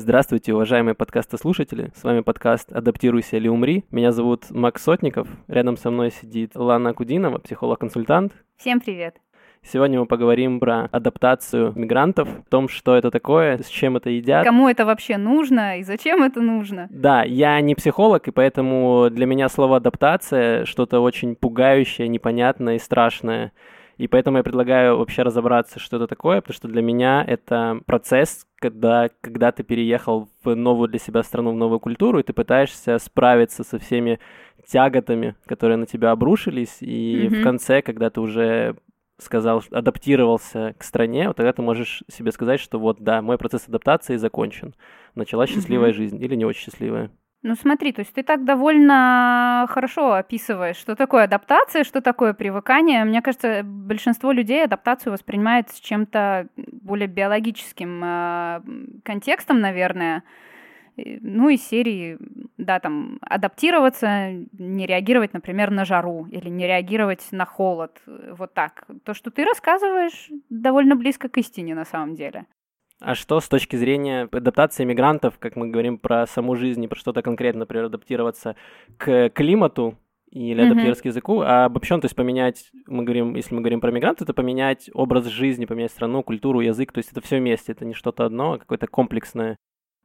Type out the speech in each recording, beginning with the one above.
Здравствуйте, уважаемые подкастослушатели. С вами подкаст «Адаптируйся или умри». Меня зовут Макс Сотников. Рядом со мной сидит Лана Кудинова, психолог-консультант. Всем привет. Сегодня мы поговорим про адаптацию мигрантов, о том, что это такое, с чем это едят. Кому это вообще нужно и зачем это нужно? Да, я не психолог, и поэтому для меня слово «адаптация» что-то очень пугающее, непонятное и страшное. И поэтому я предлагаю вообще разобраться, что это такое, потому что для меня это процесс, когда, когда ты переехал в новую для себя страну, в новую культуру, и ты пытаешься справиться со всеми тяготами, которые на тебя обрушились, и mm-hmm. в конце, когда ты уже сказал, адаптировался к стране, вот тогда ты можешь себе сказать, что вот да, мой процесс адаптации закончен. Началась счастливая mm-hmm. жизнь или не очень счастливая. Ну смотри, то есть ты так довольно хорошо описываешь, что такое адаптация, что такое привыкание. Мне кажется, большинство людей адаптацию воспринимает с чем-то более биологическим э, контекстом, наверное. Ну, из серии, да, там, адаптироваться, не реагировать, например, на жару или не реагировать на холод. Вот так. То, что ты рассказываешь, довольно близко к истине на самом деле. А что с точки зрения адаптации мигрантов, как мы говорим про саму жизнь и про что-то конкретно, например, адаптироваться к климату или адаптироваться mm-hmm. к языку, а обобщенно, то есть поменять, мы говорим, если мы говорим про мигрантов, это поменять образ жизни, поменять страну, культуру, язык, то есть это все вместе, это не что-то одно, а какое-то комплексное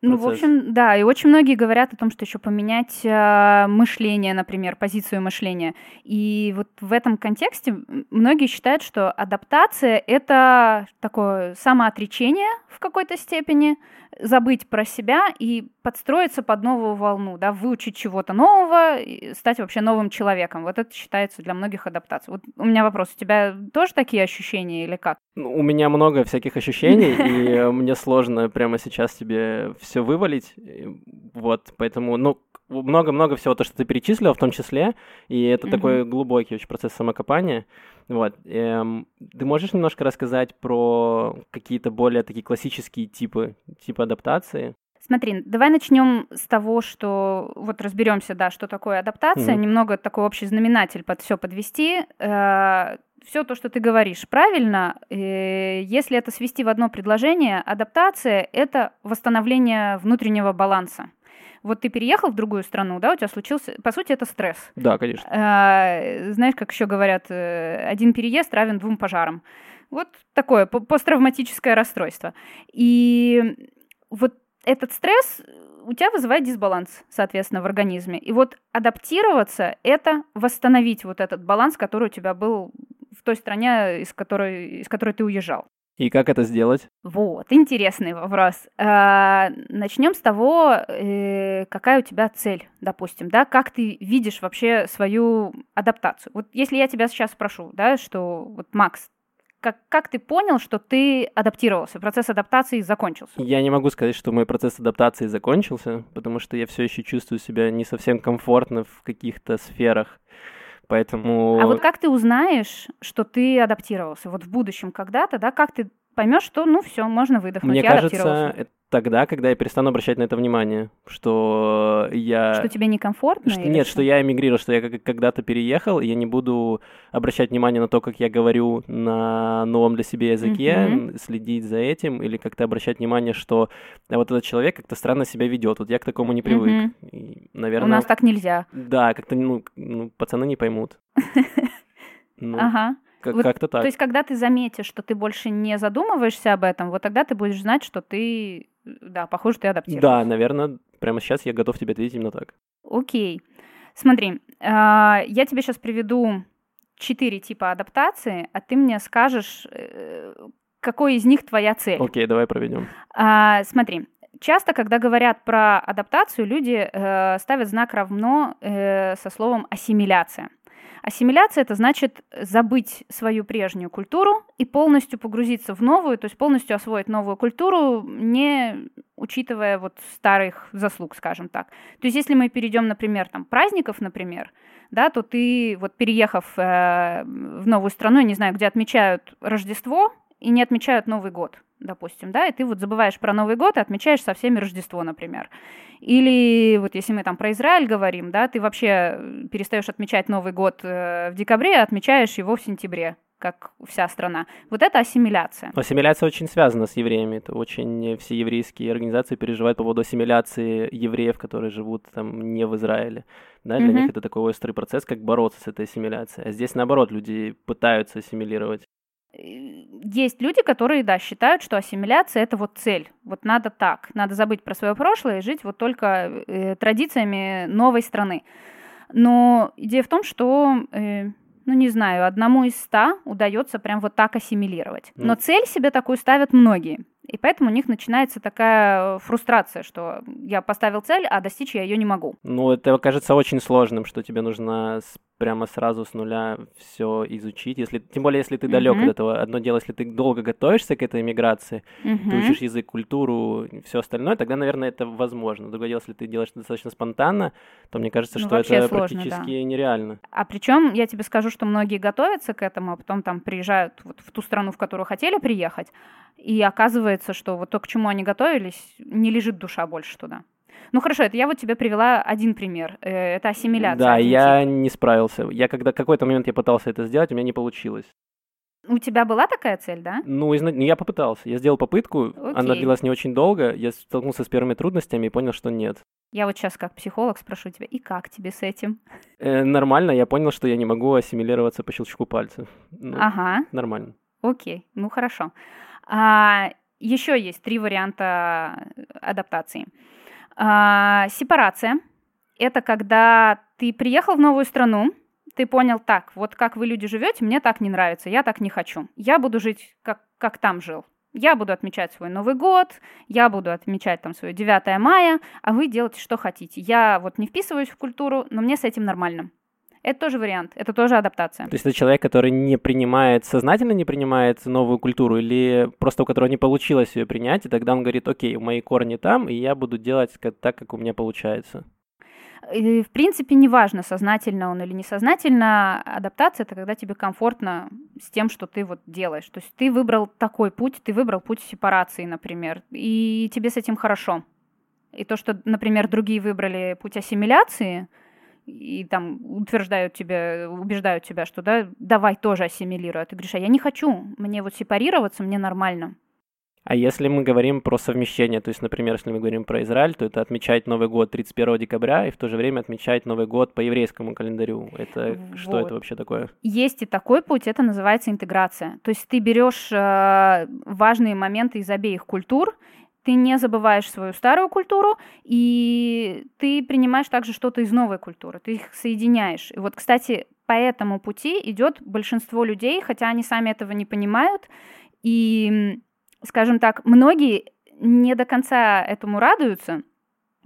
ну, в общем, да, и очень многие говорят о том, что еще поменять э, мышление, например, позицию мышления. И вот в этом контексте многие считают, что адаптация это такое самоотречение в какой-то степени, забыть про себя и подстроиться под новую волну, да, выучить чего-то нового, стать вообще новым человеком. Вот это считается для многих адаптацией. Вот у меня вопрос, у тебя тоже такие ощущения или как? Ну, у меня много всяких ощущений, и мне сложно прямо сейчас тебе все вывалить. Вот, поэтому, ну, много-много всего, то, что ты перечислил, в том числе, и это mm-hmm. такой глубокий очень процесс самокопания. Вот. Эм, ты можешь немножко рассказать про какие-то более такие классические типы, типы адаптации? Смотри, давай начнем с того, что вот разберемся, да, что такое адаптация, mm-hmm. немного такой общий знаменатель под все подвести. Э, все то, что ты говоришь, правильно. Э, если это свести в одно предложение, адаптация это восстановление внутреннего баланса. Вот ты переехал в другую страну, да, у тебя случился, по сути, это стресс. Да, конечно. А, знаешь, как еще говорят, э, один переезд равен двум пожарам. Вот такое посттравматическое расстройство. И вот этот стресс у тебя вызывает дисбаланс, соответственно, в организме. И вот адаптироваться – это восстановить вот этот баланс, который у тебя был в той стране, из которой, из которой ты уезжал. И как это сделать? Вот, интересный вопрос. А, начнем с того, э, какая у тебя цель, допустим, да, как ты видишь вообще свою адаптацию. Вот если я тебя сейчас спрошу, да, что вот Макс, как, как ты понял, что ты адаптировался, процесс адаптации закончился? Я не могу сказать, что мой процесс адаптации закончился, потому что я все еще чувствую себя не совсем комфортно в каких-то сферах. Поэтому... А вот как ты узнаешь, что ты адаптировался? Вот в будущем когда-то, да, как ты поймешь, что ну все, можно выдохнуть. Мне кажется, это тогда, когда я перестану обращать на это внимание, что я... Что тебе некомфортно? Что, нет, что? что я эмигрировал, что я когда-то переехал, и я не буду обращать внимание на то, как я говорю на новом для себя языке, mm-hmm. следить за этим, или как-то обращать внимание, что да, вот этот человек как-то странно себя ведет. Вот я к такому не привык. Mm-hmm. И, наверное... У нас так нельзя. Да, как-то, ну, ну пацаны не поймут. Ну, ага. Как- вот, как-то так. То есть, когда ты заметишь, что ты больше не задумываешься об этом, вот тогда ты будешь знать, что ты, да, похоже, ты адаптируешься. Да, наверное, прямо сейчас я готов тебе ответить именно так. Окей. Смотри, а, я тебе сейчас приведу четыре типа адаптации, а ты мне скажешь, э, какой из них твоя цель. Окей, давай проведем. А, смотри, часто, когда говорят про адаптацию, люди э, ставят знак равно э, со словом ассимиляция. Ассимиляция – это значит забыть свою прежнюю культуру и полностью погрузиться в новую, то есть полностью освоить новую культуру, не учитывая вот старых заслуг, скажем так. То есть если мы перейдем, например, там, праздников, например, да, то ты, вот переехав э, в новую страну, я не знаю, где отмечают Рождество и не отмечают Новый год, допустим, да, и ты вот забываешь про Новый год и отмечаешь со всеми Рождество, например. Или вот если мы там про Израиль говорим, да, ты вообще перестаешь отмечать Новый год э, в декабре, а отмечаешь его в сентябре, как вся страна. Вот это ассимиляция. Ассимиляция очень связана с евреями. Это очень все еврейские организации переживают по поводу ассимиляции евреев, которые живут там не в Израиле. Да, для mm-hmm. них это такой острый процесс, как бороться с этой ассимиляцией. А здесь, наоборот, люди пытаются ассимилировать. Есть люди, которые, да, считают, что ассимиляция это вот цель. Вот надо так. Надо забыть про свое прошлое и жить вот только э, традициями новой страны. Но идея в том, что э, ну не знаю, одному из ста удается прям вот так ассимилировать. Но цель себе такую ставят многие. И поэтому у них начинается такая фрустрация, что я поставил цель, а достичь я ее не могу. Ну, это кажется очень сложным, что тебе нужно прямо сразу с нуля все изучить. Если, тем более, если ты далек mm-hmm. от этого. Одно дело, если ты долго готовишься к этой иммиграции, mm-hmm. ты учишь язык, культуру, все остальное, тогда, наверное, это возможно. Другое дело, если ты делаешь это достаточно спонтанно, то мне кажется, ну, что это сложно, практически да. нереально. А причем я тебе скажу, что многие готовятся к этому, а потом там приезжают вот в ту страну, в которую хотели приехать, и оказывается, что вот то, к чему они готовились, не лежит душа больше туда. Ну хорошо, это я вот тебе привела один пример. Э, это ассимиляция. Да, я не справился. Я когда какой-то момент я пытался это сделать, у меня не получилось. У тебя была такая цель, да? Ну, изна... я попытался. Я сделал попытку, Окей. она длилась не очень долго. Я столкнулся с первыми трудностями и понял, что нет. Я вот сейчас как психолог спрошу тебя, и как тебе с этим? Э, нормально, я понял, что я не могу ассимилироваться по щелчку пальца. Ну, ага. Нормально. Окей, ну хорошо. А, еще есть три варианта адаптации. А, сепарация – это когда ты приехал в новую страну, ты понял, так, вот как вы люди живете, мне так не нравится, я так не хочу. Я буду жить, как, как там жил. Я буду отмечать свой Новый год, я буду отмечать там свое 9 мая, а вы делайте, что хотите. Я вот не вписываюсь в культуру, но мне с этим нормально. Это тоже вариант, это тоже адаптация. То есть это человек, который не принимает, сознательно не принимает новую культуру, или просто у которого не получилось ее принять, и тогда он говорит, окей, мои корни там, и я буду делать так, как у меня получается. И, в принципе, неважно, сознательно он или несознательно, адаптация — это когда тебе комфортно с тем, что ты вот делаешь. То есть ты выбрал такой путь, ты выбрал путь сепарации, например, и тебе с этим хорошо. И то, что, например, другие выбрали путь ассимиляции — и там утверждают тебя, убеждают тебя, что да, давай тоже ассимилируй. А ты говоришь, а я не хочу, мне вот сепарироваться, мне нормально. А если мы говорим про совмещение, то есть, например, если мы говорим про Израиль, то это отмечать Новый год 31 декабря и в то же время отмечать Новый год по еврейскому календарю. Это вот. что это вообще такое? Есть и такой путь, это называется интеграция. То есть ты берешь э, важные моменты из обеих культур ты не забываешь свою старую культуру, и ты принимаешь также что-то из новой культуры, ты их соединяешь. И вот, кстати, по этому пути идет большинство людей, хотя они сами этого не понимают, и, скажем так, многие не до конца этому радуются,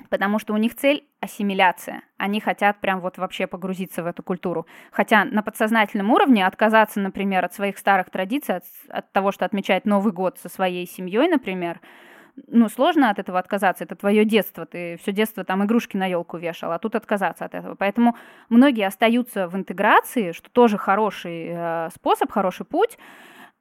потому что у них цель ассимиляция. Они хотят прям вот вообще погрузиться в эту культуру. Хотя на подсознательном уровне отказаться, например, от своих старых традиций, от, от того, что отмечать Новый год со своей семьей, например, ну, сложно от этого отказаться, это твое детство, ты все детство там игрушки на елку вешал, а тут отказаться от этого. Поэтому многие остаются в интеграции, что тоже хороший э, способ, хороший путь,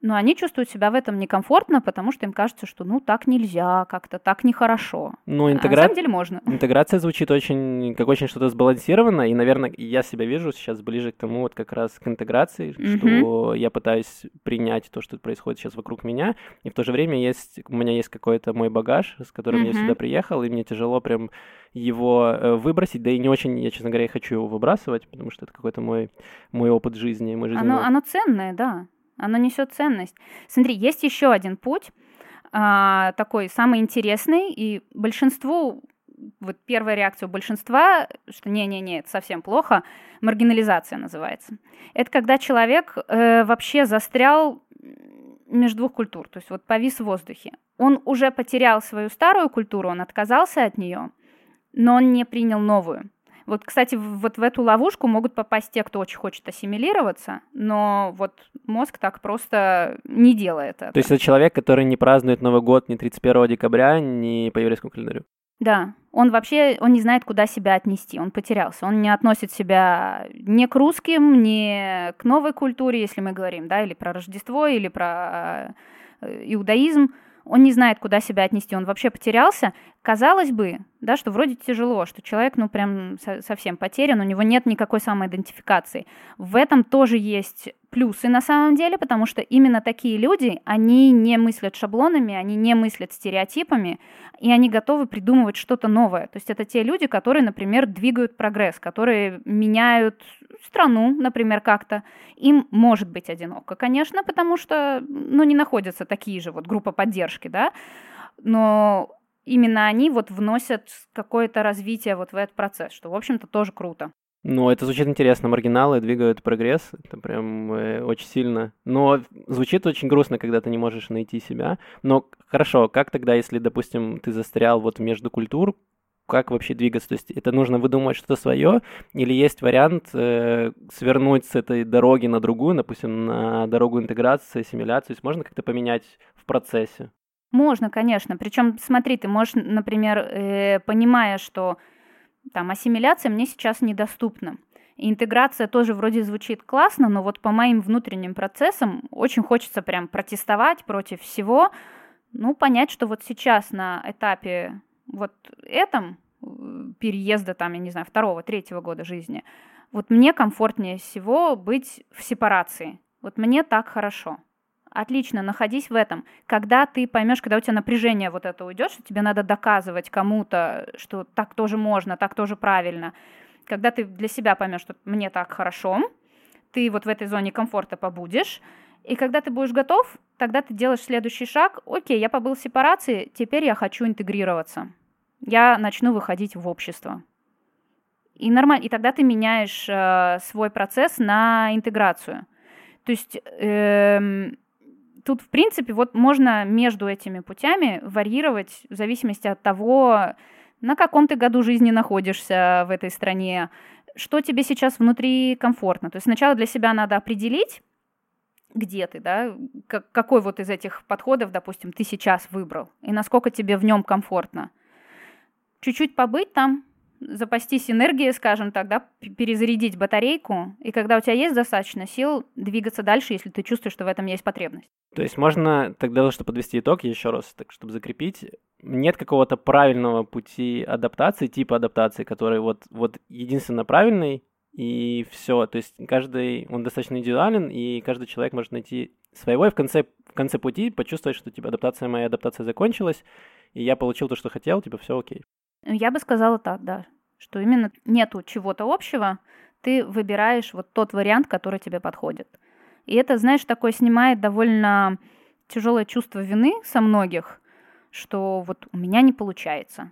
но они чувствуют себя в этом некомфортно, потому что им кажется, что ну так нельзя, как-то так нехорошо. Ну, интегра... а на самом деле можно. Интеграция звучит очень, как очень что-то сбалансированно, и, наверное, я себя вижу сейчас ближе к тому, вот как раз к интеграции, mm-hmm. что я пытаюсь принять то, что происходит сейчас вокруг меня, и в то же время есть, у меня есть какой-то мой багаж, с которым mm-hmm. я сюда приехал, и мне тяжело прям его э, выбросить, да и не очень, я, честно говоря, хочу его выбрасывать, потому что это какой-то мой, мой опыт жизни, мой жизненный оно, оно ценное, да оно несет ценность. Смотри, есть еще один путь, а, такой самый интересный, и большинству, вот первая реакция у большинства, что не-не-не, это совсем плохо, маргинализация называется. Это когда человек э, вообще застрял между двух культур, то есть вот повис в воздухе. Он уже потерял свою старую культуру, он отказался от нее, но он не принял новую. Вот, кстати, вот в эту ловушку могут попасть те, кто очень хочет ассимилироваться, но вот мозг так просто не делает это. То есть это человек, который не празднует Новый год ни 31 декабря, ни по еврейскому календарю? Да, он вообще, он не знает, куда себя отнести, он потерялся, он не относит себя ни к русским, ни к новой культуре, если мы говорим, да, или про Рождество, или про э, иудаизм, он не знает, куда себя отнести, он вообще потерялся. Казалось бы, да, что вроде тяжело, что человек, ну, прям совсем потерян, у него нет никакой самоидентификации. В этом тоже есть плюсы на самом деле, потому что именно такие люди, они не мыслят шаблонами, они не мыслят стереотипами, и они готовы придумывать что-то новое. То есть это те люди, которые, например, двигают прогресс, которые меняют страну, например, как-то. Им может быть одиноко, конечно, потому что, ну, не находятся такие же вот группа поддержки, да, но именно они вот вносят какое-то развитие вот в этот процесс, что, в общем-то, тоже круто. Ну, это звучит интересно. Маргиналы двигают прогресс. Это прям э, очень сильно. Но звучит очень грустно, когда ты не можешь найти себя. Но хорошо, как тогда, если, допустим, ты застрял вот между культур, как вообще двигаться? То есть это нужно выдумывать что-то свое, или есть вариант э, свернуть с этой дороги на другую, допустим, на дорогу интеграции, ассимиляции? То есть можно как-то поменять в процессе? Можно, конечно. Причем, смотри, ты можешь, например, э, понимая, что там ассимиляция мне сейчас недоступна. И интеграция тоже вроде звучит классно, но вот по моим внутренним процессам очень хочется прям протестовать против всего, ну, понять, что вот сейчас на этапе вот этом э, переезда, там, я не знаю, второго, третьего года жизни, вот мне комфортнее всего быть в сепарации. Вот мне так хорошо. Отлично, находись в этом. Когда ты поймешь, когда у тебя напряжение вот это уйдет, что тебе надо доказывать кому-то, что так тоже можно, так тоже правильно. Когда ты для себя поймешь, что мне так хорошо, ты вот в этой зоне комфорта побудешь, и когда ты будешь готов, тогда ты делаешь следующий шаг. Окей, я побыл в сепарации, теперь я хочу интегрироваться. Я начну выходить в общество. И нормально, и тогда ты меняешь э, свой процесс на интеграцию. То есть э, тут, в принципе, вот можно между этими путями варьировать в зависимости от того, на каком ты году жизни находишься в этой стране, что тебе сейчас внутри комфортно. То есть сначала для себя надо определить, где ты, да, как, какой вот из этих подходов, допустим, ты сейчас выбрал, и насколько тебе в нем комфортно. Чуть-чуть побыть там, запастись энергией, скажем так, да, перезарядить батарейку, и когда у тебя есть достаточно сил, двигаться дальше, если ты чувствуешь, что в этом есть потребность. То есть можно тогда, чтобы подвести итог, еще раз, так, чтобы закрепить, нет какого-то правильного пути адаптации, типа адаптации, который вот, вот единственно правильный, и все. То есть каждый, он достаточно индивидуален, и каждый человек может найти своего, и в конце, в конце пути почувствовать, что типа адаптация моя адаптация закончилась, и я получил то, что хотел, типа все окей. Я бы сказала так, да, что именно нету чего-то общего, ты выбираешь вот тот вариант, который тебе подходит. И это, знаешь, такое снимает довольно тяжелое чувство вины со многих, что вот у меня не получается.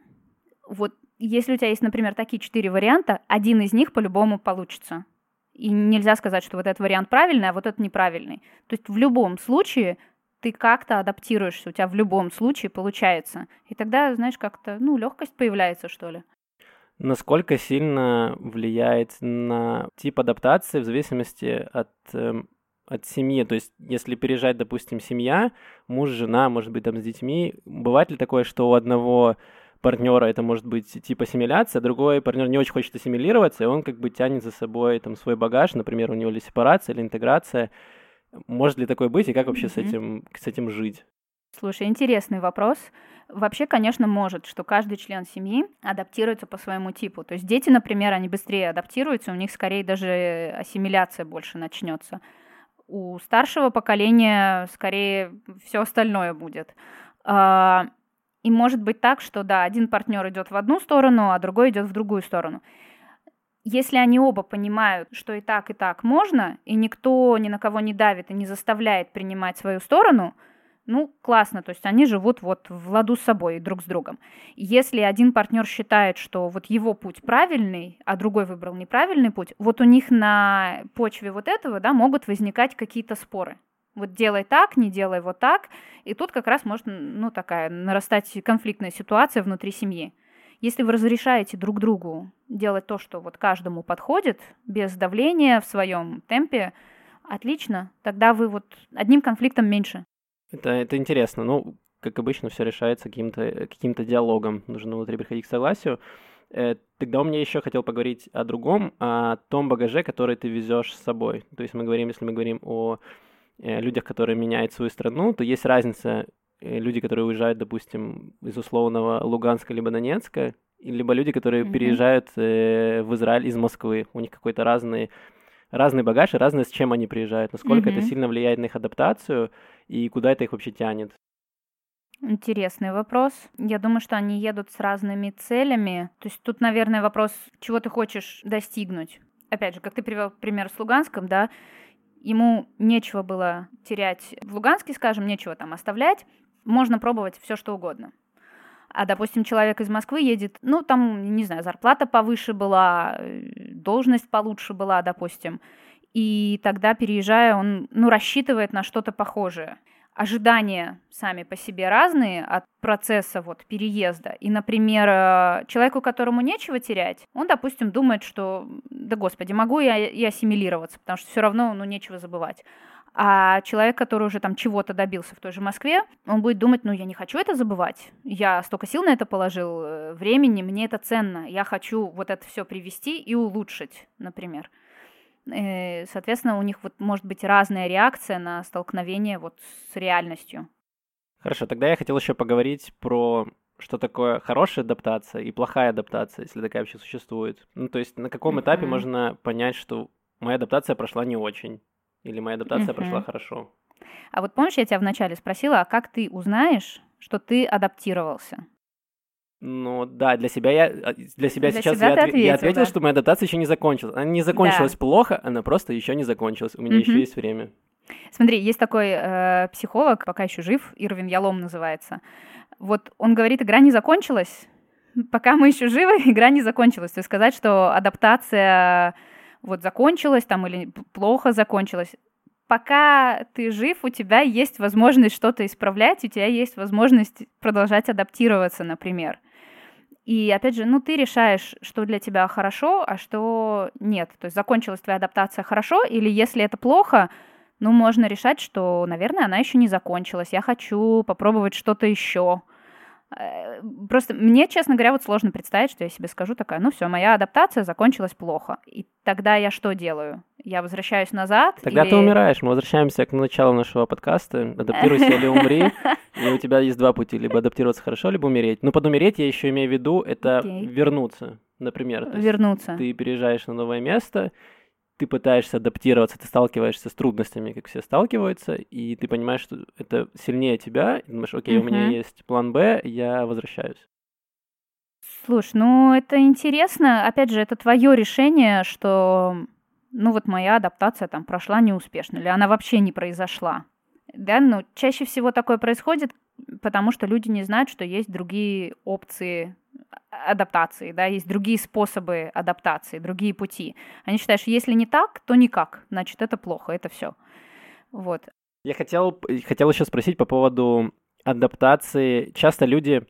Вот если у тебя есть, например, такие четыре варианта, один из них по-любому получится. И нельзя сказать, что вот этот вариант правильный, а вот этот неправильный. То есть в любом случае ты как-то адаптируешься, у тебя в любом случае получается. И тогда, знаешь, как-то, ну, легкость появляется, что ли. Насколько сильно влияет на тип адаптации в зависимости от, э, от семьи? То есть, если переезжать, допустим, семья, муж, жена, может быть, там с детьми, бывает ли такое, что у одного партнера это может быть типа ассимиляция, другой партнер не очень хочет ассимилироваться, и он как бы тянет за собой там свой багаж, например, у него или сепарация, или интеграция, может ли такое быть и как вообще mm-hmm. с, этим, с этим жить? Слушай, интересный вопрос. Вообще, конечно, может, что каждый член семьи адаптируется по своему типу. То есть дети, например, они быстрее адаптируются, у них скорее даже ассимиляция больше начнется. У старшего поколения скорее все остальное будет. А, и может быть так, что да, один партнер идет в одну сторону, а другой идет в другую сторону если они оба понимают, что и так, и так можно, и никто ни на кого не давит и не заставляет принимать свою сторону, ну, классно, то есть они живут вот в ладу с собой, друг с другом. Если один партнер считает, что вот его путь правильный, а другой выбрал неправильный путь, вот у них на почве вот этого, да, могут возникать какие-то споры. Вот делай так, не делай вот так. И тут как раз может, ну, такая нарастать конфликтная ситуация внутри семьи. Если вы разрешаете друг другу делать то, что вот каждому подходит, без давления, в своем темпе, отлично. Тогда вы вот одним конфликтом меньше. Это, это интересно. Ну, как обычно, все решается каким-то каким диалогом. Нужно внутри приходить к согласию. Э, тогда у меня еще хотел поговорить о другом, о том багаже, который ты везешь с собой. То есть мы говорим, если мы говорим о э, людях, которые меняют свою страну, то есть разница люди, которые уезжают, допустим, из условного Луганска либо Донецка, либо люди, которые mm-hmm. переезжают э, в Израиль из Москвы. У них какой-то разный разный багаж и разное, с чем они приезжают, насколько Мгм. это сильно влияет на их адаптацию и куда это их вообще тянет. Интересный вопрос. Я думаю, что они едут с разными целями. То есть тут, наверное, вопрос, чего ты хочешь достигнуть. Опять же, как ты привел пример с Луганском, да, ему нечего было терять в Луганске, скажем, нечего там оставлять. Можно пробовать все что угодно. А, допустим, человек из Москвы едет, ну, там, не знаю, зарплата повыше была, должность получше была, допустим. И тогда, переезжая, он, ну, рассчитывает на что-то похожее ожидания сами по себе разные от процесса вот переезда. И, например, э, человеку, которому нечего терять, он, допустим, думает, что, да господи, могу я и ассимилироваться, потому что все равно, ну, нечего забывать. А человек, который уже там чего-то добился в той же Москве, он будет думать, ну, я не хочу это забывать. Я столько сил на это положил, э, времени, мне это ценно. Я хочу вот это все привести и улучшить, например. Э, Соответственно, у них вот может быть разная реакция на столкновение вот с реальностью. Хорошо, тогда я хотел еще поговорить про что такое хорошая адаптация и плохая адаптация, если такая вообще существует. Ну, то есть на каком этапе Мгм. можно понять, что моя адаптация прошла не очень, или моя адаптация прошла хорошо. А вот помнишь, я тебя вначале спросила, а как ты узнаешь, что ты адаптировался? Ну да, для себя я а, для себя Для сейчас себя я, ты отве- я ответил, ответил, да. что моя адаптация еще не закончилась. Она не закончилась плохо, она просто еще не закончилась. У меня еще Мгм. есть время. Смотри, есть такой э, психолог, пока еще жив, Ирвин Ялом называется. Вот он говорит, игра не закончилась, пока мы еще живы, игра не закончилась. То есть сказать, что адаптация вот закончилась там или плохо закончилась. Пока ты жив, у тебя есть возможность что-то исправлять, у тебя есть возможность продолжать адаптироваться, например. И опять же, ну ты решаешь, что для тебя хорошо, а что нет. То есть закончилась твоя адаптация хорошо, или если это плохо, ну можно решать, что, наверное, она еще не закончилась. Я хочу попробовать что-то еще. Э, Просто мне, честно говоря, вот сложно представить, что я себе скажу такая, ну все, моя адаптация закончилась плохо. И тогда я что делаю? Я возвращаюсь назад? Тогда или... ты умираешь. Мы возвращаемся к началу нашего подкаста. Адаптируйся или умри. И у тебя есть два пути. Либо адаптироваться хорошо, либо умереть. Ну, под умереть я еще имею в виду, это вернуться, например. Вернуться. ты переезжаешь на новое место, ты пытаешься адаптироваться, ты сталкиваешься с трудностями, как все сталкиваются, и ты понимаешь, что это сильнее тебя, и думаешь, окей, у меня есть план Б, я возвращаюсь. Слушай, ну это интересно. Опять же, это твое решение, что, ну вот моя адаптация там прошла неуспешно, или она вообще не произошла. Да, ну чаще всего такое происходит, потому что люди не знают, что есть другие опции а- адаптации, да, есть другие способы адаптации, другие пути. Они считают, что если не так, то никак, значит это плохо, это все. Вот. Я хотел, хотел еще спросить по поводу адаптации. Часто люди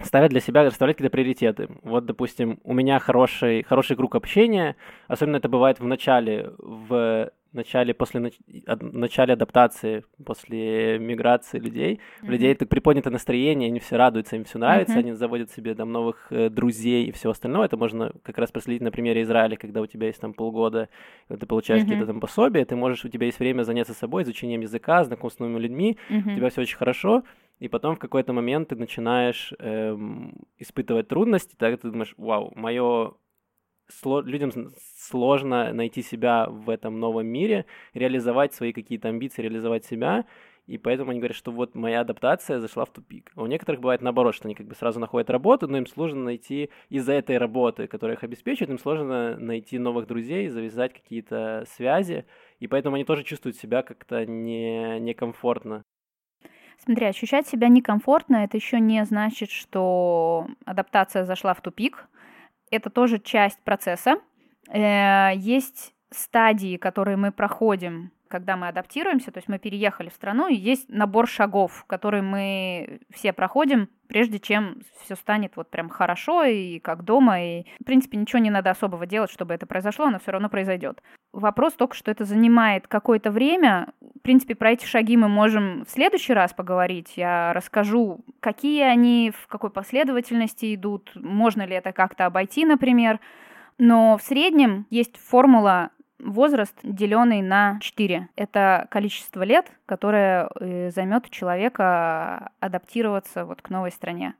ставят для себя, расставляют какие-то приоритеты. Вот, допустим, у меня хороший, хороший круг общения, особенно это бывает в начале, в начале, после нач- начале адаптации, после миграции людей. У людей так приподнято настроение, они все радуются, им все нравится, Мгм. они заводят себе там новых э, друзей и все остальное. Это можно как раз проследить на примере Израиля, когда у тебя есть там полгода, ты получаешь Мгм. какие-то там пособия, ты можешь, у тебя есть время заняться собой, изучением языка, знакомством с новыми людьми, Мгм. у тебя все очень хорошо, и потом в какой-то момент ты начинаешь эм, испытывать трудности, тогда ты думаешь, вау, мое людям сложно найти себя в этом новом мире, реализовать свои какие-то амбиции, реализовать себя, и поэтому они говорят, что вот моя адаптация зашла в тупик. А у некоторых бывает наоборот, что они как бы сразу находят работу, но им сложно найти из-за этой работы, которая их обеспечивает, им сложно найти новых друзей, завязать какие-то связи, и поэтому они тоже чувствуют себя как-то не, некомфортно. Смотри, ощущать себя некомфортно, это еще не значит, что адаптация зашла в тупик. Это тоже часть процесса. Э, Есть стадии, которые мы проходим, когда мы адаптируемся, то есть мы переехали в страну, и есть набор шагов, которые мы все проходим, прежде чем все станет вот прям хорошо и как дома, и в принципе ничего не надо особого делать, чтобы это произошло, оно все равно произойдет. Вопрос только, что это занимает какое-то время. В принципе, про эти шаги мы можем в следующий раз поговорить. Я расскажу, какие они, в какой последовательности идут, можно ли это как-то обойти, например. Но в среднем есть формула возраст, деленный на 4. Это количество лет, которое э, займет у человека адаптироваться вот к новой стране.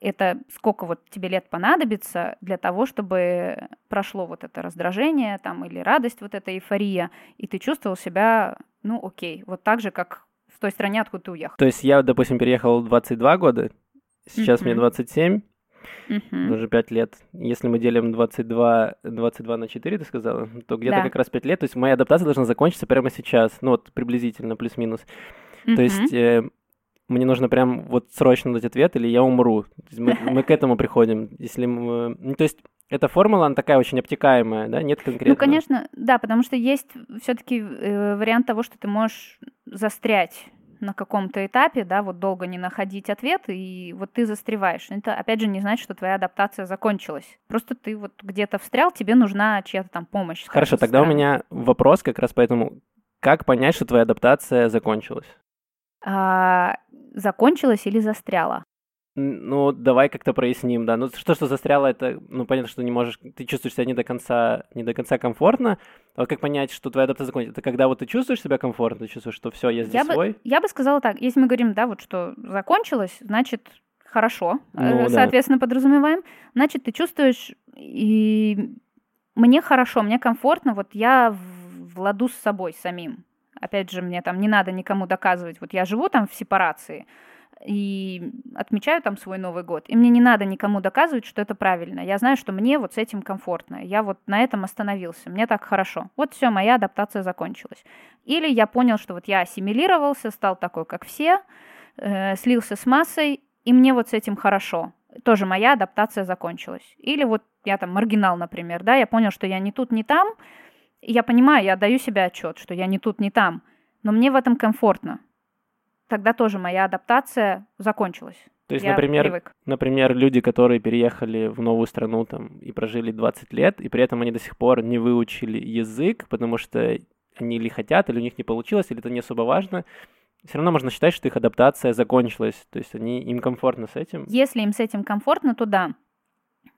это сколько вот тебе лет понадобится для того, чтобы прошло вот это раздражение там или радость, вот эта эйфория, и ты чувствовал себя, ну окей, вот так же, как в той стране, откуда ты уехал. То есть я, допустим, переехал в 22 года, сейчас mm-hmm. мне 27, mm-hmm. уже 5 лет. Если мы делим 22, 22 на 4, ты сказала, то где-то да. как раз 5 лет. То есть моя адаптация должна закончиться прямо сейчас, ну вот приблизительно, плюс-минус. Mm-hmm. То есть э, мне нужно прям вот срочно дать ответ, или я умру. Мы, мы к этому приходим. Если мы, ну, то есть эта формула, она такая очень обтекаемая, да, нет конкретно. Ну, конечно, да, потому что есть все-таки э, вариант того, что ты можешь застрять на каком-то этапе, да, вот долго не находить ответ, и вот ты застреваешь. Это, опять же, не значит, что твоя адаптация закончилась. Просто ты вот где-то встрял, тебе нужна чья-то там помощь. Хорошо, тогда у меня вопрос как раз поэтому, как понять, что твоя адаптация закончилась? А, закончилась или застряла? Ну, давай как-то проясним, да. Ну, что, что застряло, это, ну, понятно, что не можешь, ты чувствуешь себя не до конца, не до конца комфортно. А вот как понять, что твоя адаптация закончилась? Это когда вот ты чувствуешь себя комфортно, ты чувствуешь, что все, я здесь я свой? Бы, я бы сказала так, если мы говорим, да, вот что закончилось, значит, хорошо, ну, соответственно, да. подразумеваем. Значит, ты чувствуешь, и мне хорошо, мне комфортно, вот я в ладу с собой самим. Опять же, мне там не надо никому доказывать, вот я живу там в сепарации, и отмечаю там свой Новый год. И мне не надо никому доказывать, что это правильно. Я знаю, что мне вот с этим комфортно. Я вот на этом остановился. Мне так хорошо. Вот все, моя адаптация закончилась. Или я понял, что вот я ассимилировался, стал такой, как все, э, слился с массой, и мне вот с этим хорошо. Тоже моя адаптация закончилась. Или вот я там маргинал, например, да, я понял, что я не тут, не там. И я понимаю, я даю себе отчет, что я не тут, не там. Но мне в этом комфортно тогда тоже моя адаптация закончилась. То есть, Я например, привык. например, люди, которые переехали в новую страну там и прожили 20 лет, и при этом они до сих пор не выучили язык, потому что они или хотят, или у них не получилось, или это не особо важно, все равно можно считать, что их адаптация закончилась. То есть они, им комфортно с этим. Если им с этим комфортно, то да.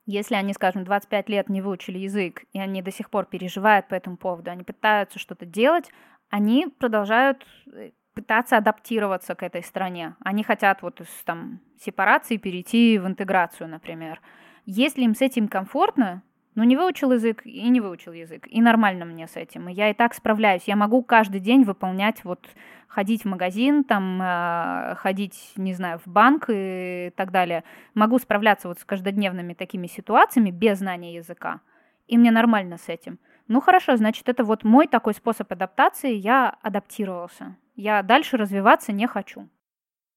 Если они, скажем, 25 лет не выучили язык, и они до сих пор переживают по этому поводу, они пытаются что-то делать, они продолжают э, пытаться адаптироваться к этой стране. Они хотят вот из там, сепарации перейти в интеграцию, например. Если им с этим комфортно, ну, не выучил язык и не выучил язык. И нормально мне с этим. И я и так справляюсь. Я могу каждый день выполнять, вот, ходить в магазин, там, э, ходить, не знаю, в банк и так далее. Могу справляться вот с каждодневными такими ситуациями без знания языка. И мне нормально с этим. Ну, хорошо, значит, это вот мой такой способ адаптации. Я адаптировался. Я дальше развиваться не хочу.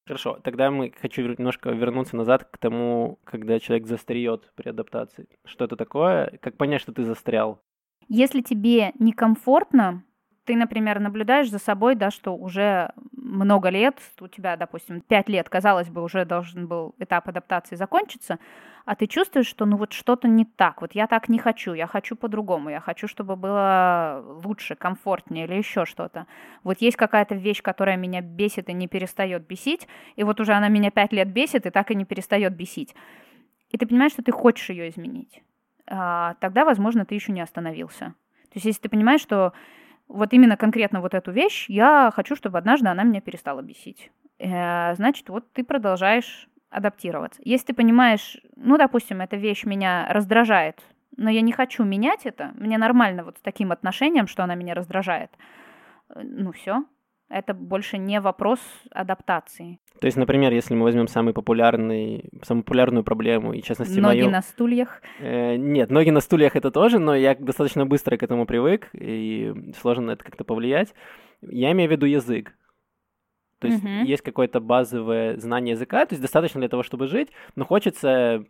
Хорошо, тогда мы хочу немножко вернуться назад к тому, когда человек застреет при адаптации. Что это такое? Как понять, что ты застрял? Если тебе некомфортно, ты, например, наблюдаешь за собой, да, что уже много лет, у тебя, допустим, 5 лет, казалось бы, уже должен был этап адаптации закончиться, а ты чувствуешь, что ну вот что-то не так, вот я так не хочу, я хочу по-другому, я хочу, чтобы было лучше, комфортнее или еще что-то. Вот есть какая-то вещь, которая меня бесит и не перестает бесить, и вот уже она меня 5 лет бесит и так и не перестает бесить. И ты понимаешь, что ты хочешь ее изменить. А, тогда, возможно, ты еще не остановился. То есть, если ты понимаешь, что вот именно конкретно вот эту вещь я хочу, чтобы однажды она меня перестала бесить. Э, значит, вот ты продолжаешь адаптироваться. Если ты понимаешь, ну, допустим, эта вещь меня раздражает, но я не хочу менять это, мне нормально вот с таким отношением, что она меня раздражает, э, ну все, это больше не вопрос адаптации. То есть, например, если мы возьмем самый популярный, самую популярную проблему, и в частности ноги мою... на стульях? Э, нет, ноги на стульях это тоже, но я достаточно быстро к этому привык, и сложно на это как-то повлиять. Я имею в виду язык. То есть mm-hmm. есть какое-то базовое знание языка, то есть достаточно для того, чтобы жить, но хочется,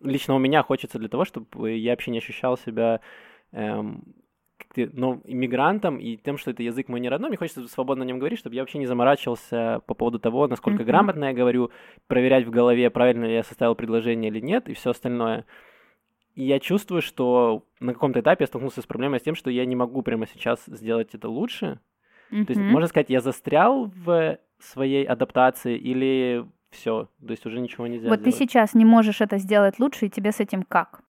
лично у меня хочется для того, чтобы я вообще не ощущал себя эм, ну, иммигрантом и тем, что это язык мой не родной, мне хочется свободно о нем говорить, чтобы я вообще не заморачивался по поводу того, насколько mm-hmm. грамотно я говорю, проверять в голове, правильно ли я составил предложение или нет, и все остальное. И я чувствую, что на каком-то этапе я столкнулся с проблемой с тем, что я не могу прямо сейчас сделать это лучше. Mm-hmm. То есть, можно сказать, я застрял в своей адаптации или все, то есть уже ничего нельзя Вот сделать. ты сейчас не можешь это сделать лучше, и тебе с этим как?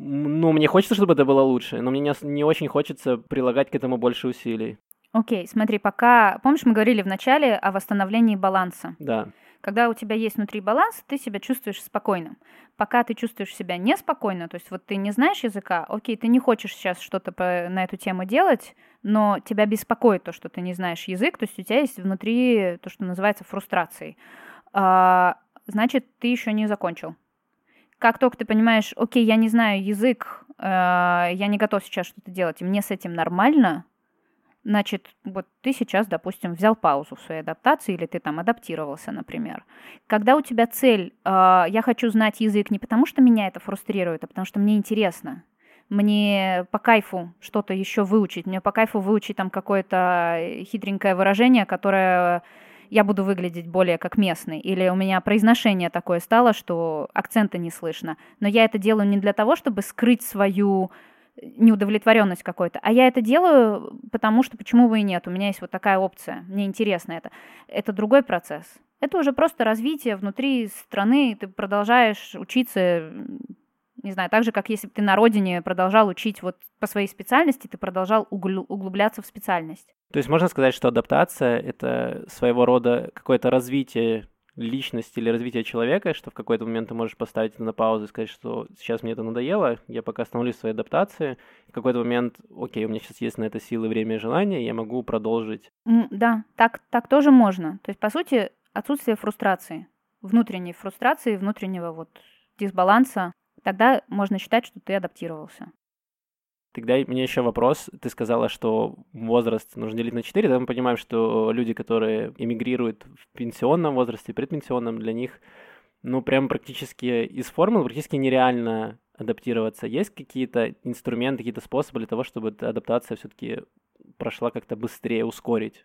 Ну, мне хочется, чтобы это было лучше, но мне не, не очень хочется прилагать к этому больше усилий. Окей, okay, смотри, пока... Помнишь, мы говорили в начале о восстановлении баланса? Да. Когда у тебя есть внутри баланс, ты себя чувствуешь спокойным. Пока ты чувствуешь себя неспокойно, то есть вот ты не знаешь языка, окей, ты не хочешь сейчас что-то на эту тему делать, но тебя беспокоит то, что ты не знаешь язык, то есть у тебя есть внутри то, что называется фрустрацией. А, значит, ты еще не закончил. Как только ты понимаешь, окей, я не знаю язык, э, я не готов сейчас что-то делать, и мне с этим нормально, Значит, вот ты сейчас, допустим, взял паузу в своей адаптации, или ты там адаптировался, например. Когда у тебя цель, э, я хочу знать язык не потому, что меня это фрустрирует, а потому что мне интересно. Мне по кайфу что-то еще выучить, мне по кайфу выучить там какое-то хитренькое выражение, которое я буду выглядеть более как местный, или у меня произношение такое стало, что акцента не слышно. Но я это делаю не для того, чтобы скрыть свою неудовлетворенность какой-то. А я это делаю, потому что почему бы и нет. У меня есть вот такая опция. Мне интересно это. Это другой процесс. Это уже просто развитие внутри страны. Ты продолжаешь учиться, не знаю, так же, как если бы ты на родине продолжал учить вот по своей специальности, ты продолжал углубляться в специальность. То есть можно сказать, что адаптация — это своего рода какое-то развитие личности или развития человека, что в какой-то момент ты можешь поставить это на паузу и сказать, что сейчас мне это надоело, я пока остановлюсь в своей адаптации, в какой-то момент, окей, у меня сейчас есть на это силы, время и желание, я могу продолжить. Да, так, так тоже можно. То есть, по сути, отсутствие фрустрации, внутренней фрустрации, внутреннего вот дисбаланса, тогда можно считать, что ты адаптировался. Тогда мне еще вопрос. Ты сказала, что возраст нужно делить на 4. Да мы понимаем, что люди, которые эмигрируют в пенсионном возрасте, предпенсионном, для них, ну, прям практически из формул практически нереально адаптироваться. Есть какие-то инструменты, какие-то способы для того, чтобы эта адаптация все-таки прошла как-то быстрее, ускорить?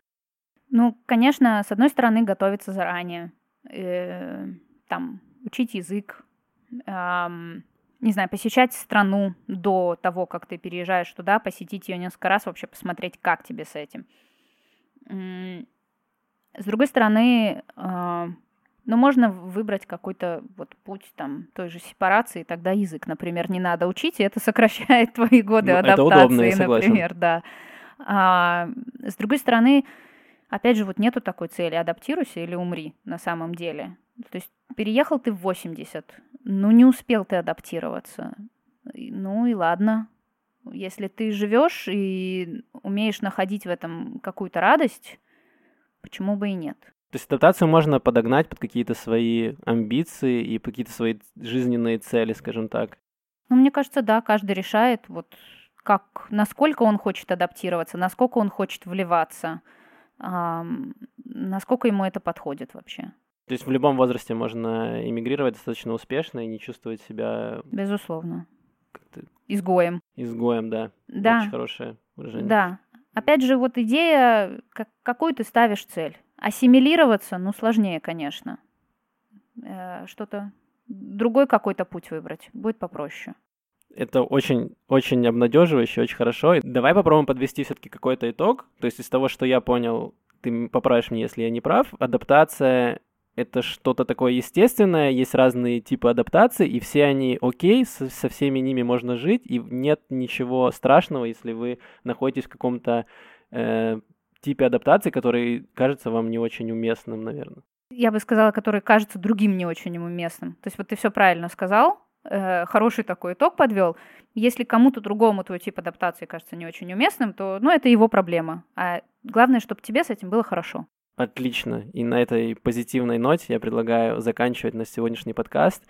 Ну, конечно, с одной стороны, готовиться заранее. Э, там, учить язык, эм, не знаю, посещать страну до того, как ты переезжаешь туда, посетить ее несколько раз, вообще посмотреть, как тебе с этим. С другой стороны, а, ну, можно выбрать какой-то вот путь там той же сепарации, тогда язык, например, не надо учить, и это сокращает твои годы ну, адаптации, это удобно, я например, да. А, с другой стороны, опять же, вот нету такой цели, адаптируйся или умри на самом деле. То есть переехал ты в 80, ну не успел ты адаптироваться. Ну и ладно. Если ты живешь и умеешь находить в этом какую-то радость, почему бы и нет? То есть адаптацию можно подогнать под какие-то свои амбиции и какие-то свои жизненные цели, скажем так. Ну, мне кажется, да, каждый решает, вот как, насколько он хочет адаптироваться, насколько он хочет вливаться, насколько ему это подходит вообще. То есть в любом возрасте можно эмигрировать достаточно успешно и не чувствовать себя... Безусловно. Изгоем. Изгоем, да. Да. Очень хорошее выражение. Да. Опять же, вот идея, как, какую ты ставишь цель. Ассимилироваться, ну, сложнее, конечно. Э, что-то, другой какой-то путь выбрать, будет попроще. Это очень, очень обнадеживающе, очень хорошо. Давай попробуем подвести все-таки какой-то итог. То есть из того, что я понял, ты поправишь мне, если я не прав, адаптация это что-то такое естественное, есть разные типы адаптации, и все они окей, со, со всеми ними можно жить, и нет ничего страшного, если вы находитесь в каком-то э, типе адаптации, который кажется вам не очень уместным, наверное. Я бы сказала, который кажется другим не очень уместным. То есть вот ты все правильно сказал, э, хороший такой итог подвел. Если кому-то другому твой тип адаптации кажется не очень уместным, то ну, это его проблема. А главное, чтобы тебе с этим было хорошо. Отлично. И на этой позитивной ноте я предлагаю заканчивать наш сегодняшний подкаст.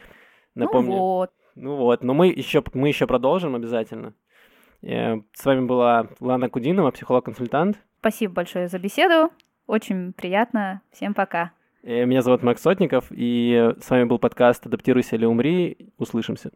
Ну Напомню. Ну вот. Ну вот, но мы еще, мы еще продолжим обязательно. Э, с вами была Лана Кудинова, психолог-консультант. Спасибо большое за беседу. Очень приятно. Всем пока. Э, меня зовут Макс Сотников, и с вами был подкаст «Адаптируйся или умри». Услышимся.